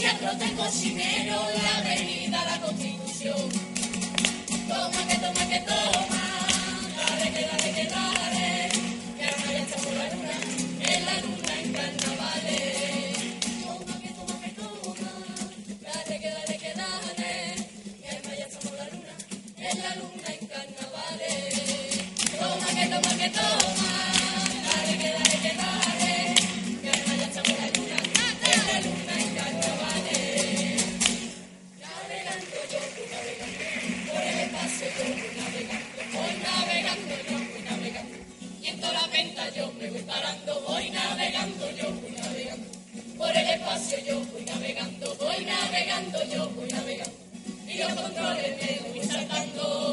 siembros del cocinero, la avenida, la constitución. Toma que toma que toma. controles de un.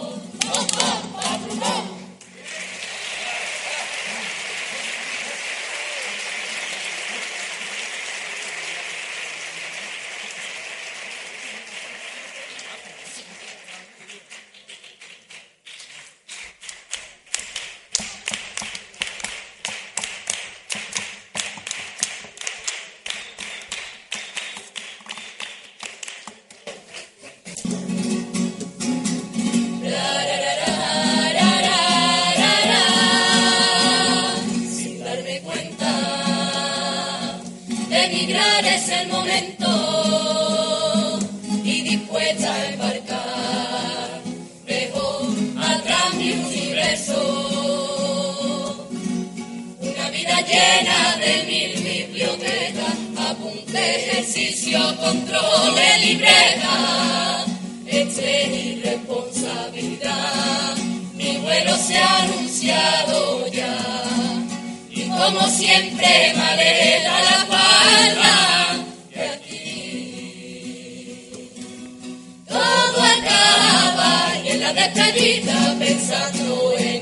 giudizio, controllo e libertà, e c'è irresponsabilità. Mi vuelo se ha anunciado ya, y como siempre maleta la palma de aquí. Todo acaba y en la despedida pensando en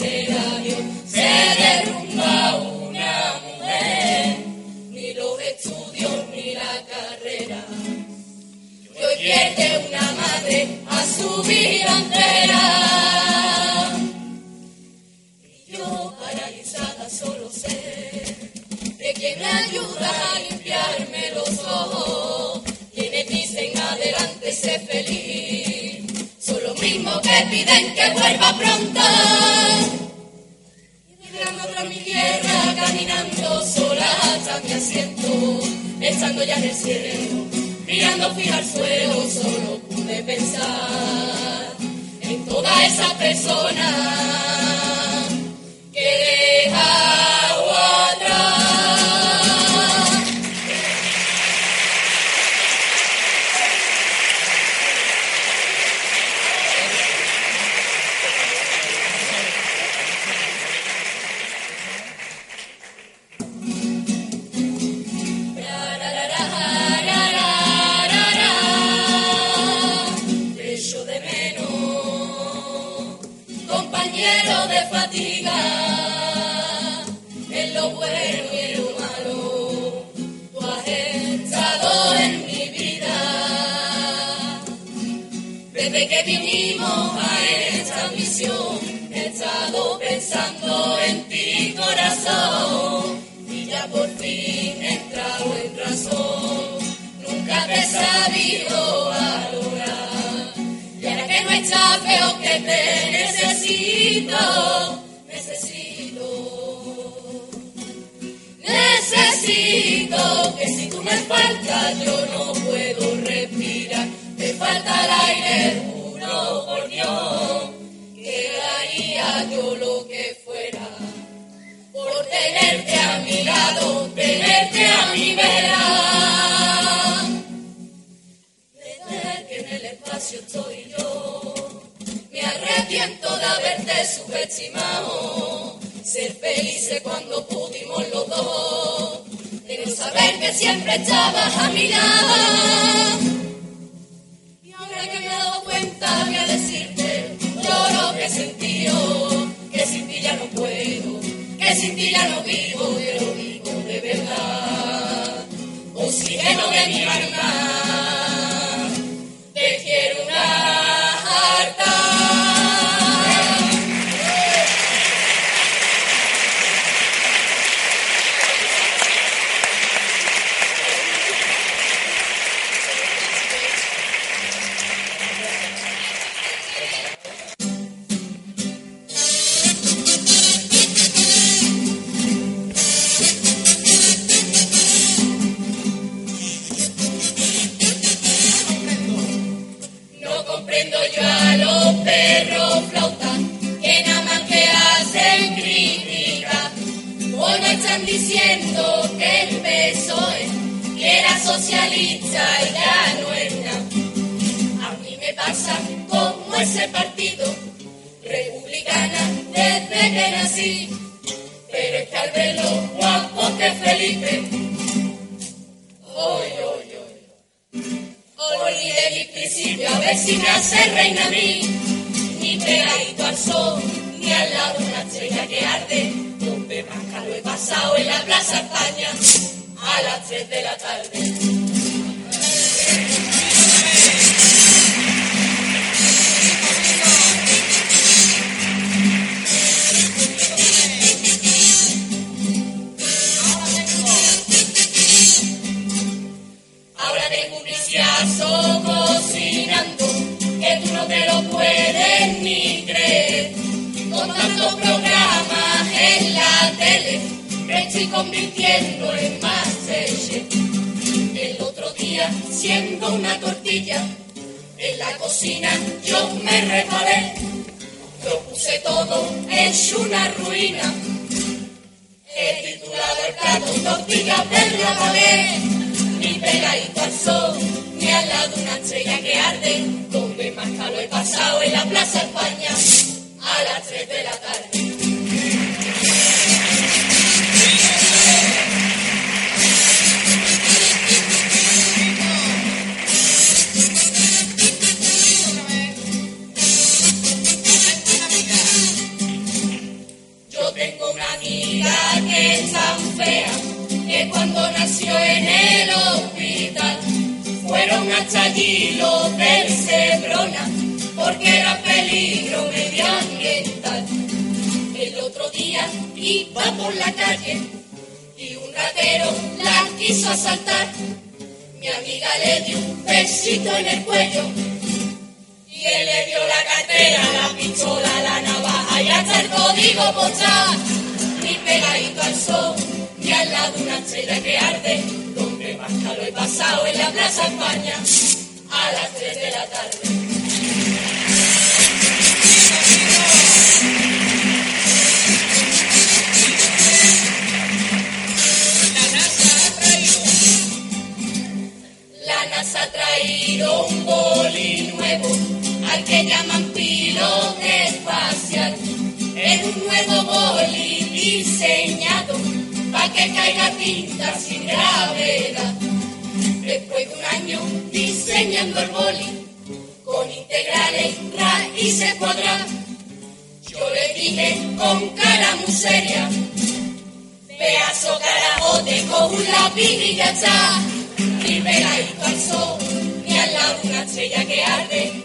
Y mirando otra mi tierra, caminando sola hasta mi asiento, estando ya en el cielo, mirando fijar al suelo, solo pude pensar en todas esas personas pensando en ti, corazón, y ya por fin he entrado en razón. Nunca te he sabido valorar, y ahora que no estás, veo que te necesito, necesito. Necesito que si tú me faltas yo no puedo respirar. Me falta el aire, juro por Dios yo lo que mi tenerte a mi vera. Desde que en el espacio estoy yo, me arrepiento de haberte subestimado. Ser felices cuando pudimos los dos, de no saber que siempre estabas a mi lado. Y ahora que me he dado cuenta, voy a decirte yo lo que he sentido, que sin ti ya no puedo, que sin ti ya no vivo, que lo digo de verdad. Oxígeno de mi alma, convirtiendo en Masterchef. El otro día, siendo una tortilla, en la cocina yo me resbalé. Lo puse todo hecho una ruina. He titulado el plato tortillas de la pared ni pegadito al sol, ni al lado una estrella que arde, donde más calor he pasado en la Plaza España a las 3 de la tarde. Que cuando nació en el hospital fueron hasta allí los del Sebrona porque era peligro medioambiental. El otro día iba por la calle y un ratero la quiso asaltar. Mi amiga le dio un besito en el cuello y que le dio la cartera, la pistola, la navaja y hasta el código postal. Ni pegadito al sol, ni al lado una estrella que arde, donde más calor he pasado en la Plaza España a las 3 de la tarde. Ha traído un boli nuevo, al que llaman pilote espacial. Es un nuevo boli diseñado para que caiga tinta sin gravedad. Después de un año diseñando el boli, con integrales, raíces cuadradas, yo le dije con cara muy seria, pedazo carajo, te cojo un lápiz y ya está. Pegadito al sol, ni al lado una estrella que arde,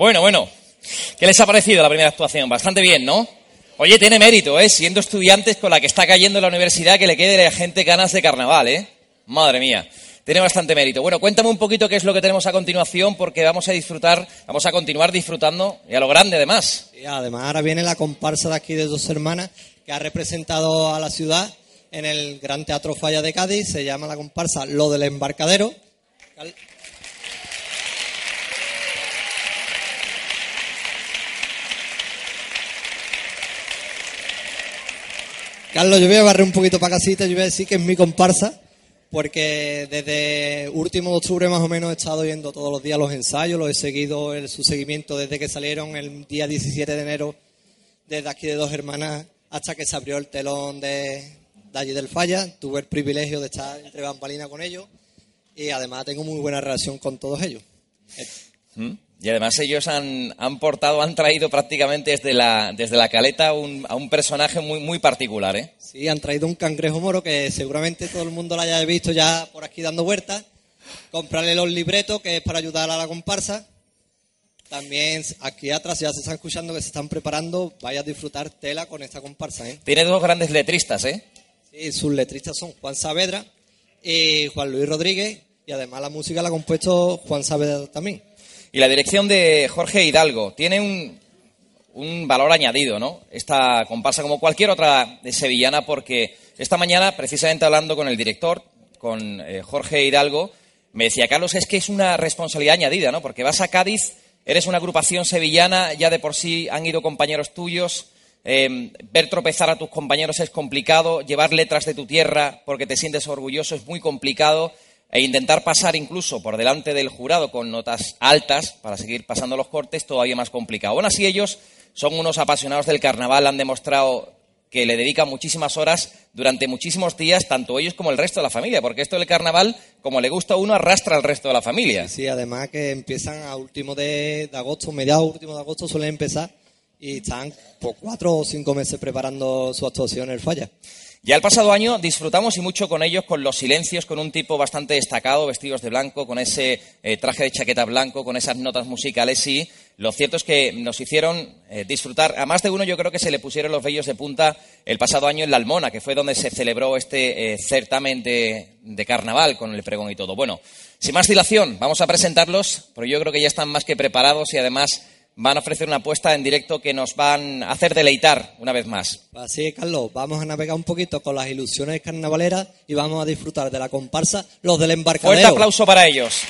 Bueno, bueno. ¿Qué les ha parecido la primera actuación? Bastante bien, ¿no? Oye, tiene mérito, ¿eh? Siendo estudiantes con la que está cayendo la universidad, que le quede la gente ganas de carnaval, ¿eh? Madre mía. Tiene bastante mérito. Bueno, cuéntame un poquito qué es lo que tenemos a continuación, porque vamos a disfrutar, vamos a continuar disfrutando, y a lo grande además. Y además ahora viene la comparsa de aquí de dos hermanas que ha representado a la ciudad en el Gran Teatro Falla de Cádiz. Se llama la comparsa Lo del Embarcadero. Carlos, yo voy a barrer un poquito para casita, yo voy a decir que es mi comparsa, porque desde último de octubre más o menos he estado viendo todos los días los ensayos, los he seguido el, su seguimiento desde que salieron el día 17 de enero, desde aquí de dos hermanas hasta que se abrió el telón de, de del Falla. Tuve el privilegio de estar entre bambalinas con ellos y además tengo muy buena relación con todos ellos. ¿Mm? Y además ellos han, han portado, han traído prácticamente desde la, desde la caleta un- a un personaje muy, muy particular, ¿eh? Sí, han traído un cangrejo moro que seguramente todo el mundo lo haya visto ya por aquí dando vueltas. Comprarle los libretos que es para ayudar a la comparsa. También aquí atrás ya se están escuchando que se están preparando. Vaya a disfrutar tela con esta comparsa, ¿eh? Tiene dos grandes letristas, ¿eh? Sí, sus letristas son Juan Saavedra y Juan Luis Rodríguez. Y además la música la ha compuesto Juan Saavedra también. Y la dirección de Jorge Hidalgo tiene un, un valor añadido, ¿no? Esta comparsa como cualquier otra de sevillana, porque esta mañana, precisamente hablando con el director, con eh, Jorge Hidalgo, me decía, Carlos, es que es una responsabilidad añadida, ¿no? Porque vas a Cádiz, eres una agrupación sevillana, ya de por sí han ido compañeros tuyos, eh, ver tropezar a tus compañeros es complicado, llevar letras de tu tierra porque te sientes orgulloso es muy complicado, e intentar pasar incluso por delante del jurado con notas altas para seguir pasando los cortes todavía más complicado. Aún así ellos son unos apasionados del carnaval, han demostrado que le dedican muchísimas horas durante muchísimos días, tanto ellos como el resto de la familia, porque esto del carnaval, como le gusta a uno, arrastra al resto de la familia. Sí, además que empiezan a último de, de agosto, mediados último de agosto suelen empezar y están por cuatro o cinco meses preparando su actuación en el Falla. Ya el pasado año disfrutamos y mucho con ellos, con los silencios, con un tipo bastante destacado, vestidos de blanco, con ese eh, traje de chaqueta blanco, con esas notas musicales y lo cierto es que nos hicieron eh, disfrutar. A más de uno yo creo que se le pusieron los vellos de punta el pasado año en La Almona, que fue donde se celebró este eh, certamen de, de carnaval con el pregón y todo. Bueno, sin más dilación, vamos a presentarlos, porque yo creo que ya están más que preparados y además van a ofrecer una apuesta en directo que nos van a hacer deleitar una vez más. Así es, Carlos, vamos a navegar un poquito con las ilusiones carnavaleras y vamos a disfrutar de la comparsa Los del Embarcadero. Fuerte aplauso para ellos.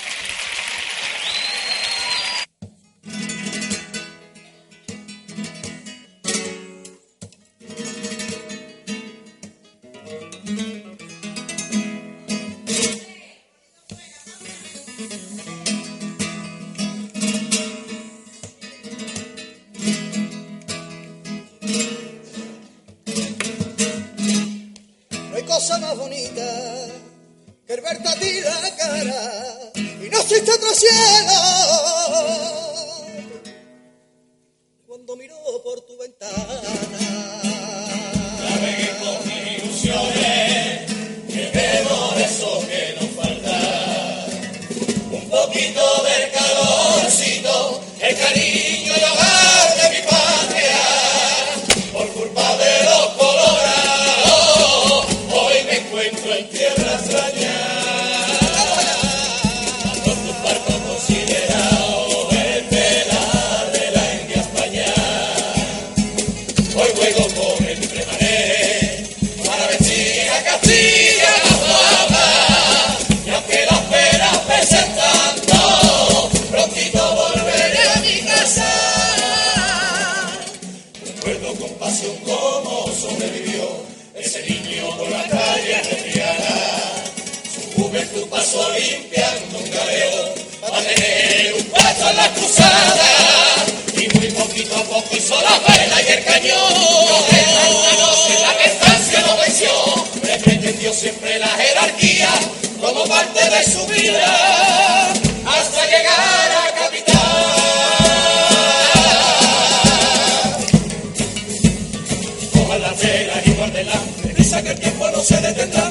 Cosa más bonita que el verte a ti la cara y no existe otro cielo. Poco hizo la vela y el cañón. Una noche en la que lo venció, le pretendió siempre la jerarquía como parte de su vida hasta llegar a capital. Cojan las velas y guárdenlas, prisa que el tiempo no se detendrá,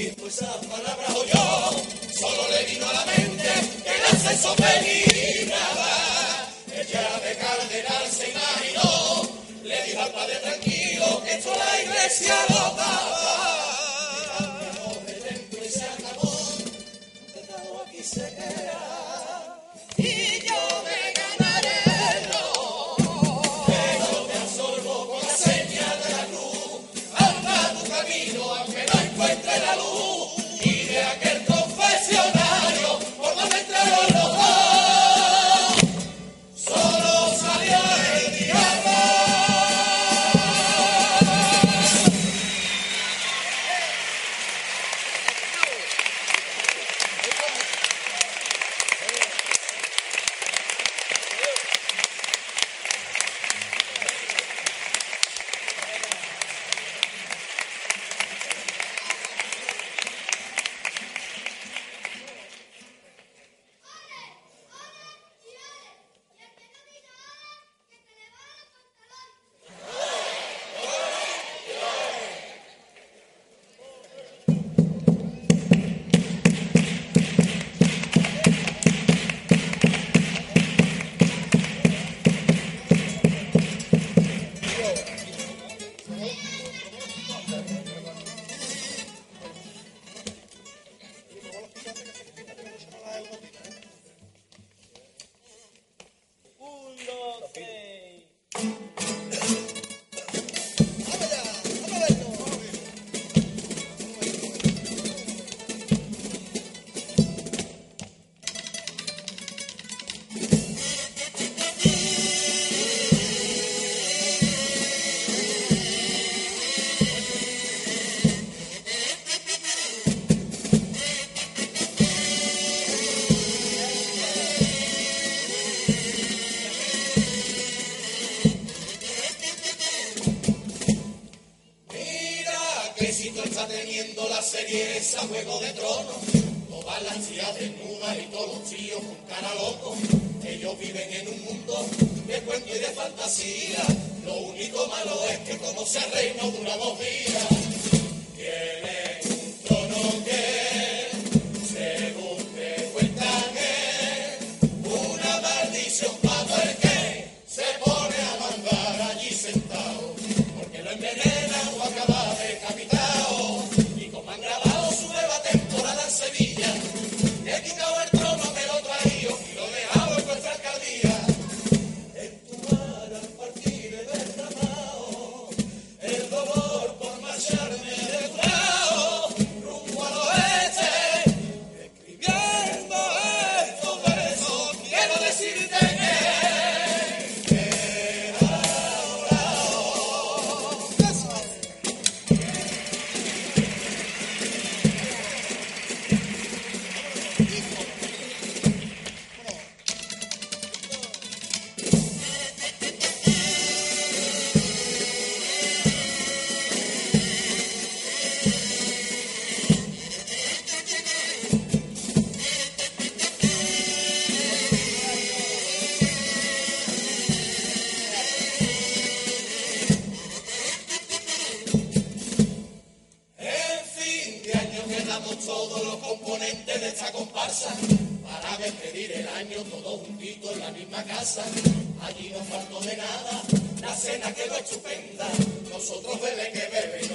dijo esas palabras oh o yo, solo le vino a la mente que el ascenso peligraba. Ella de cardenal se imaginó, le dijo al padre tranquilo que esto la iglesia lo daba. todos los componentes de esta comparsa para despedir el año todos juntitos en la misma casa. Allí no faltó de nada, la cena quedó estupenda, nosotros beben que beben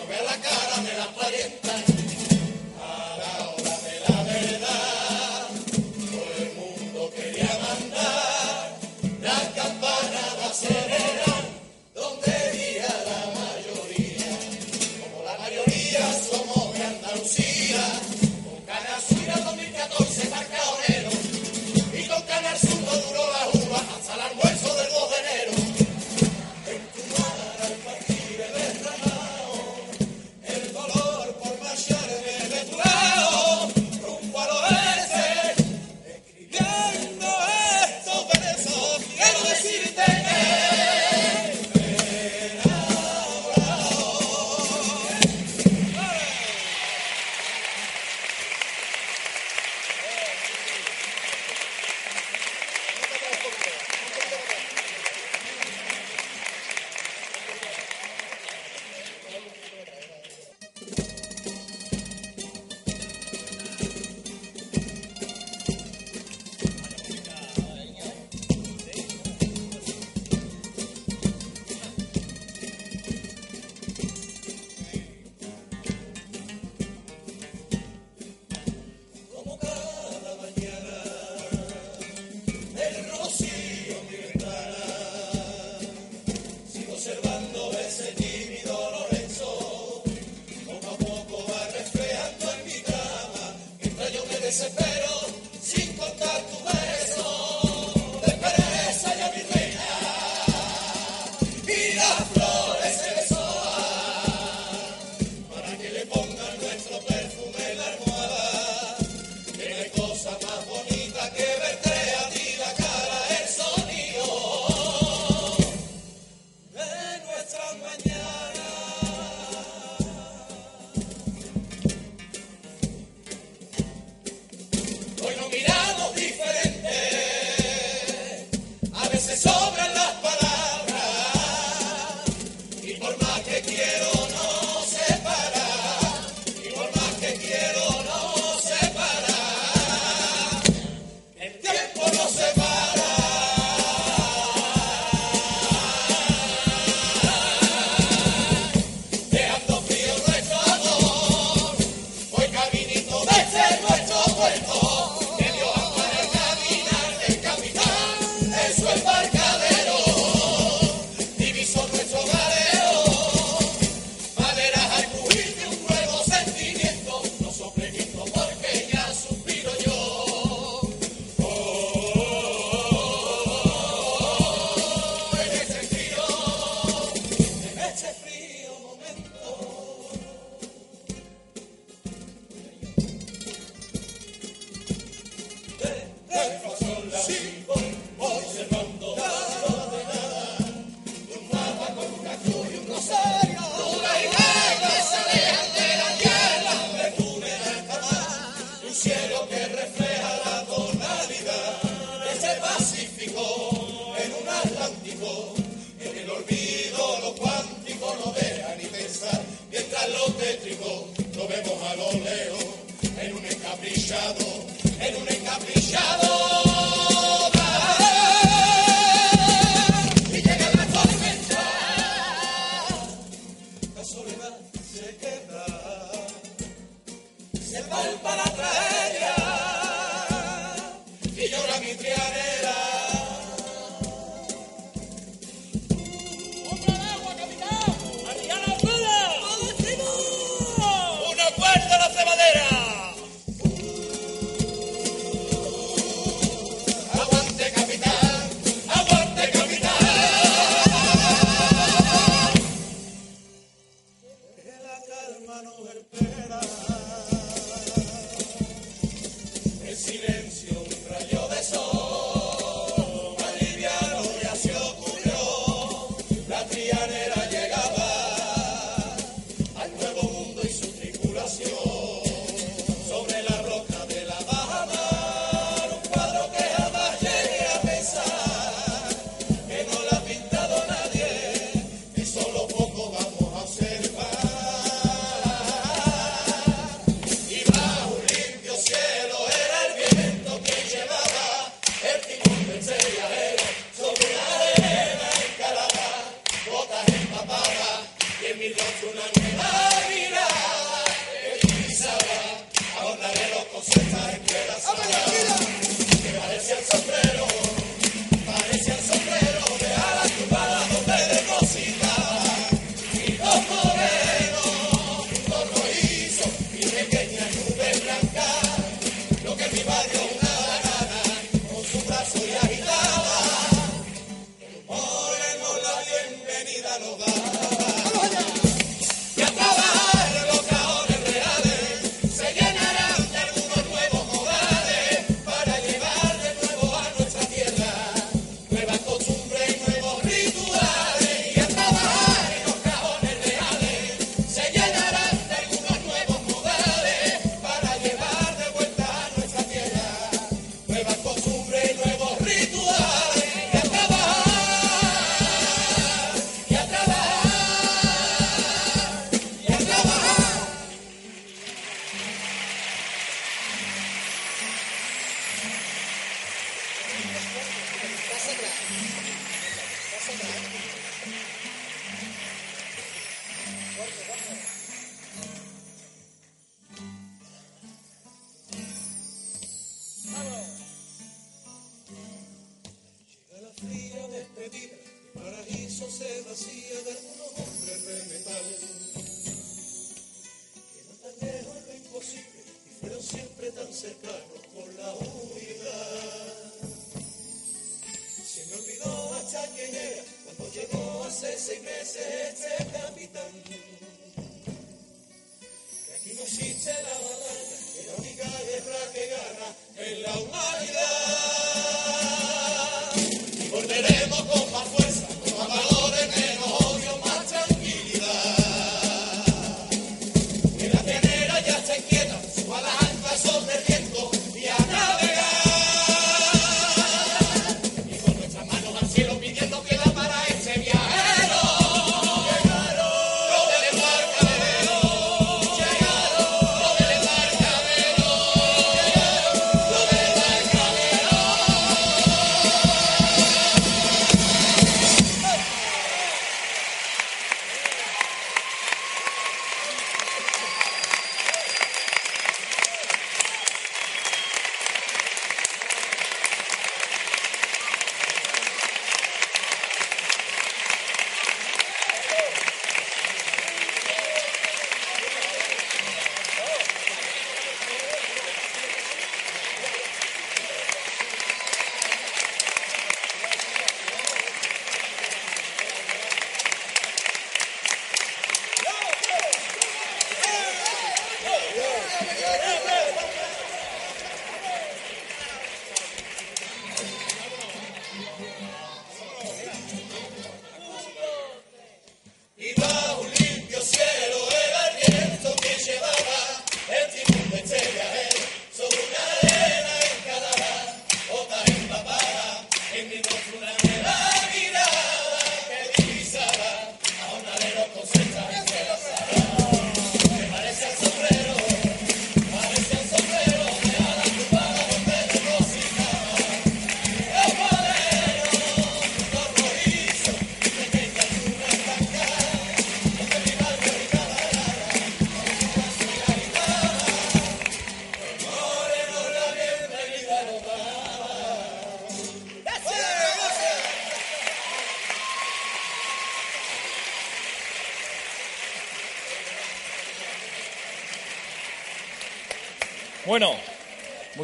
wall.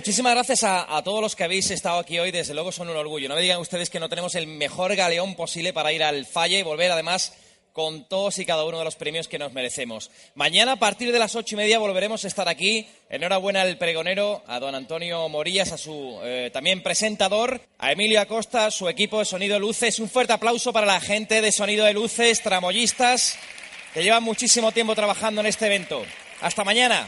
Muchísimas gracias a, a todos los que habéis estado aquí hoy. Desde luego son un orgullo. No me digan ustedes que no tenemos el mejor galeón posible para ir al falle y volver además con todos y cada uno de los premios que nos merecemos. Mañana a partir de las ocho y media volveremos a estar aquí. Enhorabuena al pregonero, a don Antonio Morillas, a su eh, también presentador, a Emilio Acosta, su equipo de Sonido Luces. Un fuerte aplauso para la gente de Sonido de Luces, tramoyistas, que llevan muchísimo tiempo trabajando en este evento. Hasta mañana.